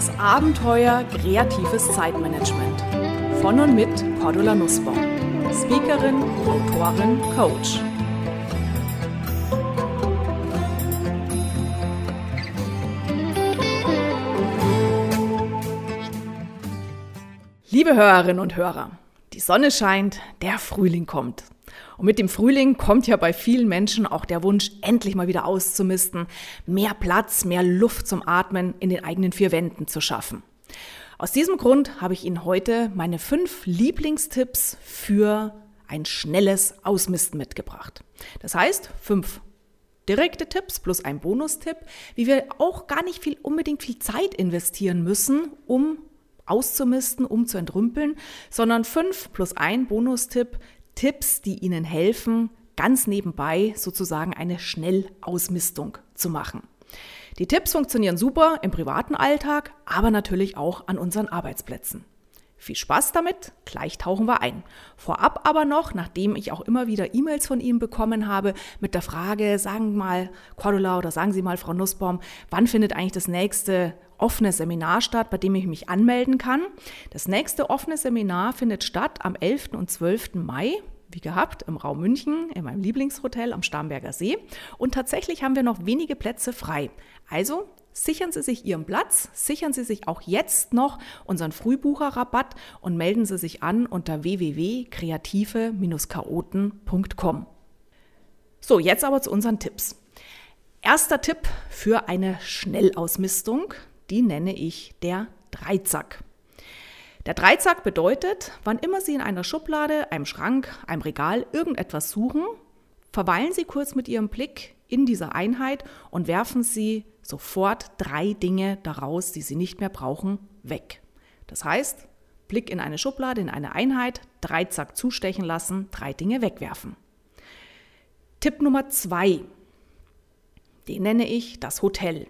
Das Abenteuer kreatives Zeitmanagement. Von und mit Cordula Nussbaum. Speakerin, Autorin, Coach. Liebe Hörerinnen und Hörer, die Sonne scheint, der Frühling kommt. Und mit dem Frühling kommt ja bei vielen Menschen auch der Wunsch, endlich mal wieder auszumisten, mehr Platz, mehr Luft zum Atmen in den eigenen vier Wänden zu schaffen. Aus diesem Grund habe ich Ihnen heute meine fünf Lieblingstipps für ein schnelles Ausmisten mitgebracht. Das heißt, fünf direkte Tipps plus ein Bonustipp, wie wir auch gar nicht viel unbedingt viel Zeit investieren müssen, um auszumisten, um zu entrümpeln, sondern fünf plus ein Bonustipp, Tipps, die Ihnen helfen, ganz nebenbei sozusagen eine Schnellausmistung zu machen. Die Tipps funktionieren super im privaten Alltag, aber natürlich auch an unseren Arbeitsplätzen. Viel Spaß damit, gleich tauchen wir ein. Vorab aber noch, nachdem ich auch immer wieder E-Mails von Ihnen bekommen habe mit der Frage, sagen mal Cordula oder sagen Sie mal Frau Nussbaum, wann findet eigentlich das nächste offene Seminar statt, bei dem ich mich anmelden kann. Das nächste offene Seminar findet statt am 11. und 12. Mai wie gehabt, im Raum München, in meinem Lieblingshotel am Starnberger See. Und tatsächlich haben wir noch wenige Plätze frei. Also sichern Sie sich Ihren Platz, sichern Sie sich auch jetzt noch unseren Frühbucherrabatt und melden Sie sich an unter www.kreative-chaoten.com. So, jetzt aber zu unseren Tipps. Erster Tipp für eine Schnellausmistung die nenne ich der Dreizack. Der Dreizack bedeutet, wann immer Sie in einer Schublade, einem Schrank, einem Regal irgendetwas suchen, verweilen Sie kurz mit Ihrem Blick in dieser Einheit und werfen Sie sofort drei Dinge daraus, die Sie nicht mehr brauchen, weg. Das heißt, Blick in eine Schublade, in eine Einheit, Dreizack zustechen lassen, drei Dinge wegwerfen. Tipp Nummer zwei, den nenne ich das Hotel.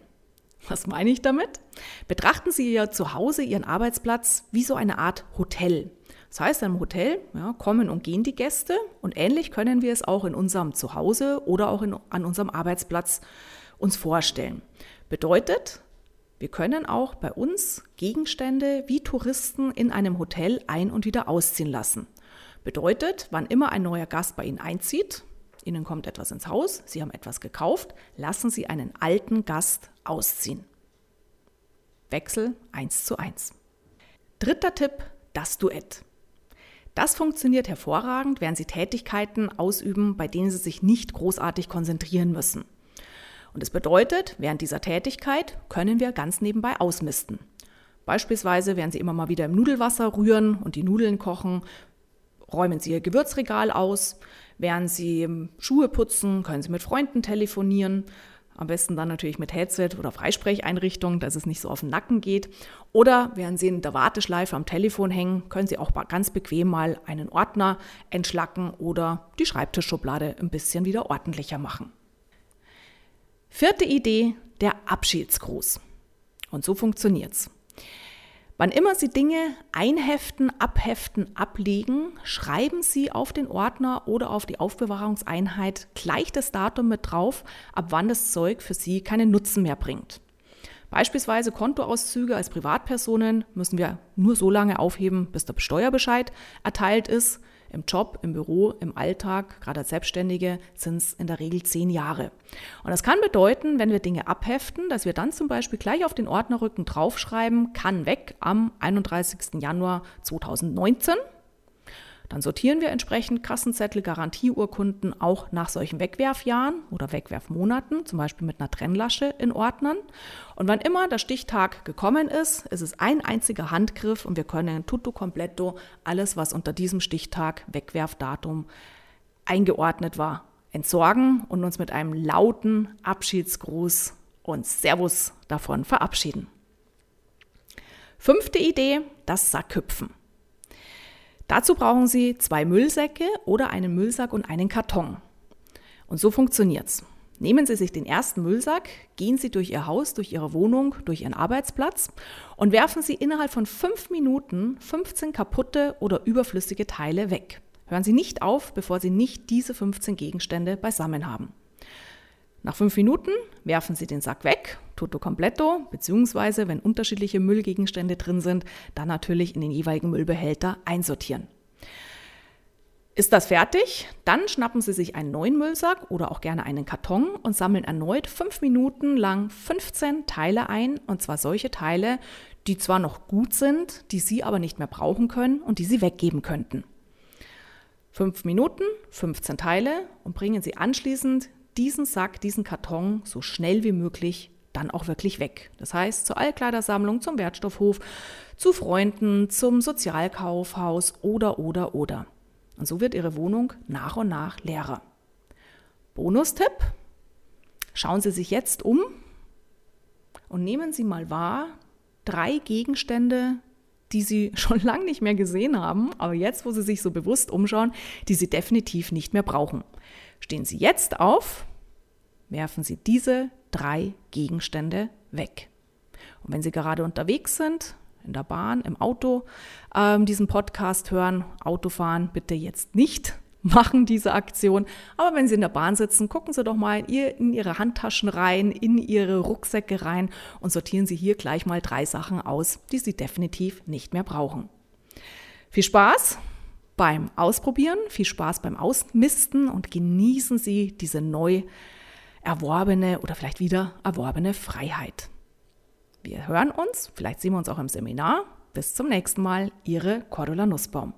Was meine ich damit? Betrachten Sie Ihr Zuhause, Ihren Arbeitsplatz wie so eine Art Hotel. Das heißt, einem Hotel ja, kommen und gehen die Gäste und ähnlich können wir es auch in unserem Zuhause oder auch in, an unserem Arbeitsplatz uns vorstellen. Bedeutet, wir können auch bei uns Gegenstände wie Touristen in einem Hotel ein- und wieder ausziehen lassen. Bedeutet, wann immer ein neuer Gast bei Ihnen einzieht, Ihnen kommt etwas ins Haus, Sie haben etwas gekauft, lassen Sie einen alten Gast ausziehen. Wechsel 1 zu 1. Dritter Tipp, das Duett. Das funktioniert hervorragend, während Sie Tätigkeiten ausüben, bei denen Sie sich nicht großartig konzentrieren müssen. Und es bedeutet, während dieser Tätigkeit können wir ganz nebenbei ausmisten. Beispielsweise, während Sie immer mal wieder im Nudelwasser rühren und die Nudeln kochen, räumen Sie Ihr Gewürzregal aus. Während Sie Schuhe putzen, können Sie mit Freunden telefonieren. Am besten dann natürlich mit Headset oder Freisprecheinrichtung, dass es nicht so auf den Nacken geht. Oder während Sie in der Warteschleife am Telefon hängen, können Sie auch ganz bequem mal einen Ordner entschlacken oder die Schreibtischschublade ein bisschen wieder ordentlicher machen. Vierte Idee, der Abschiedsgruß. Und so funktioniert's. Wann immer Sie Dinge einheften, abheften, ablegen, schreiben Sie auf den Ordner oder auf die Aufbewahrungseinheit gleich das Datum mit drauf, ab wann das Zeug für Sie keinen Nutzen mehr bringt. Beispielsweise Kontoauszüge als Privatpersonen müssen wir nur so lange aufheben, bis der Steuerbescheid erteilt ist. Im Job, im Büro, im Alltag, gerade als Selbstständige, sind es in der Regel zehn Jahre. Und das kann bedeuten, wenn wir Dinge abheften, dass wir dann zum Beispiel gleich auf den Ordnerrücken draufschreiben, kann weg am 31. Januar 2019. Dann sortieren wir entsprechend Kassenzettel, Garantieurkunden auch nach solchen Wegwerfjahren oder Wegwerfmonaten, zum Beispiel mit einer Trennlasche in Ordnern. Und wann immer der Stichtag gekommen ist, ist es ein einziger Handgriff und wir können tutto completo alles, was unter diesem Stichtag Wegwerfdatum eingeordnet war, entsorgen und uns mit einem lauten Abschiedsgruß und Servus davon verabschieden. Fünfte Idee, das Sackhüpfen. Dazu brauchen Sie zwei Müllsäcke oder einen Müllsack und einen Karton. Und so funktioniert's. Nehmen Sie sich den ersten Müllsack, gehen Sie durch Ihr Haus, durch Ihre Wohnung, durch Ihren Arbeitsplatz und werfen Sie innerhalb von fünf Minuten 15 kaputte oder überflüssige Teile weg. Hören Sie nicht auf, bevor Sie nicht diese 15 Gegenstände beisammen haben. Nach fünf Minuten werfen Sie den Sack weg, tutto completo, beziehungsweise wenn unterschiedliche Müllgegenstände drin sind, dann natürlich in den jeweiligen Müllbehälter einsortieren. Ist das fertig? Dann schnappen Sie sich einen neuen Müllsack oder auch gerne einen Karton und sammeln erneut fünf Minuten lang 15 Teile ein. Und zwar solche Teile, die zwar noch gut sind, die Sie aber nicht mehr brauchen können und die Sie weggeben könnten. Fünf Minuten, 15 Teile und bringen Sie anschließend diesen Sack, diesen Karton so schnell wie möglich dann auch wirklich weg. Das heißt, zur Altkleidersammlung, zum Wertstoffhof, zu Freunden, zum Sozialkaufhaus oder, oder, oder. Und so wird Ihre Wohnung nach und nach leerer. Bonustipp. Schauen Sie sich jetzt um und nehmen Sie mal wahr, drei Gegenstände, die Sie schon lange nicht mehr gesehen haben, aber jetzt, wo Sie sich so bewusst umschauen, die Sie definitiv nicht mehr brauchen. Stehen Sie jetzt auf, werfen Sie diese drei Gegenstände weg. Und wenn Sie gerade unterwegs sind, in der Bahn, im Auto ähm, diesen Podcast hören. Autofahren bitte jetzt nicht machen diese Aktion. Aber wenn Sie in der Bahn sitzen, gucken Sie doch mal in Ihre Handtaschen rein, in Ihre Rucksäcke rein und sortieren Sie hier gleich mal drei Sachen aus, die Sie definitiv nicht mehr brauchen. Viel Spaß beim Ausprobieren, viel Spaß beim Ausmisten und genießen Sie diese neu erworbene oder vielleicht wieder erworbene Freiheit. Wir hören uns, vielleicht sehen wir uns auch im Seminar. Bis zum nächsten Mal, Ihre Cordula Nussbaum.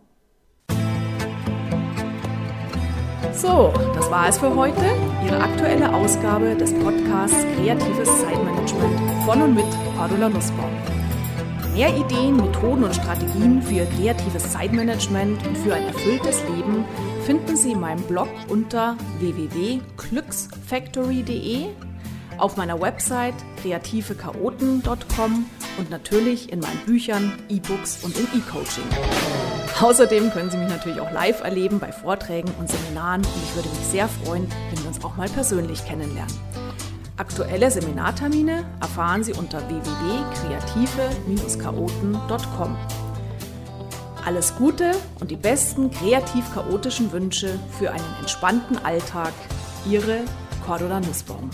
So, das war es für heute. Ihre aktuelle Ausgabe des Podcasts Kreatives Zeitmanagement von und mit Cordula Nussbaum. Mehr Ideen, Methoden und Strategien für kreatives Zeitmanagement und für ein erfülltes Leben finden Sie in meinem Blog unter www.glücksfactory.de auf meiner Website kreativechaoten.com und natürlich in meinen Büchern, E-Books und im E-Coaching. Außerdem können Sie mich natürlich auch live erleben bei Vorträgen und Seminaren und ich würde mich sehr freuen, wenn wir uns auch mal persönlich kennenlernen. Aktuelle Seminartermine erfahren Sie unter www.kreative-chaoten.com. Alles Gute und die besten kreativ-chaotischen Wünsche für einen entspannten Alltag. Ihre Cordula Nussbaum.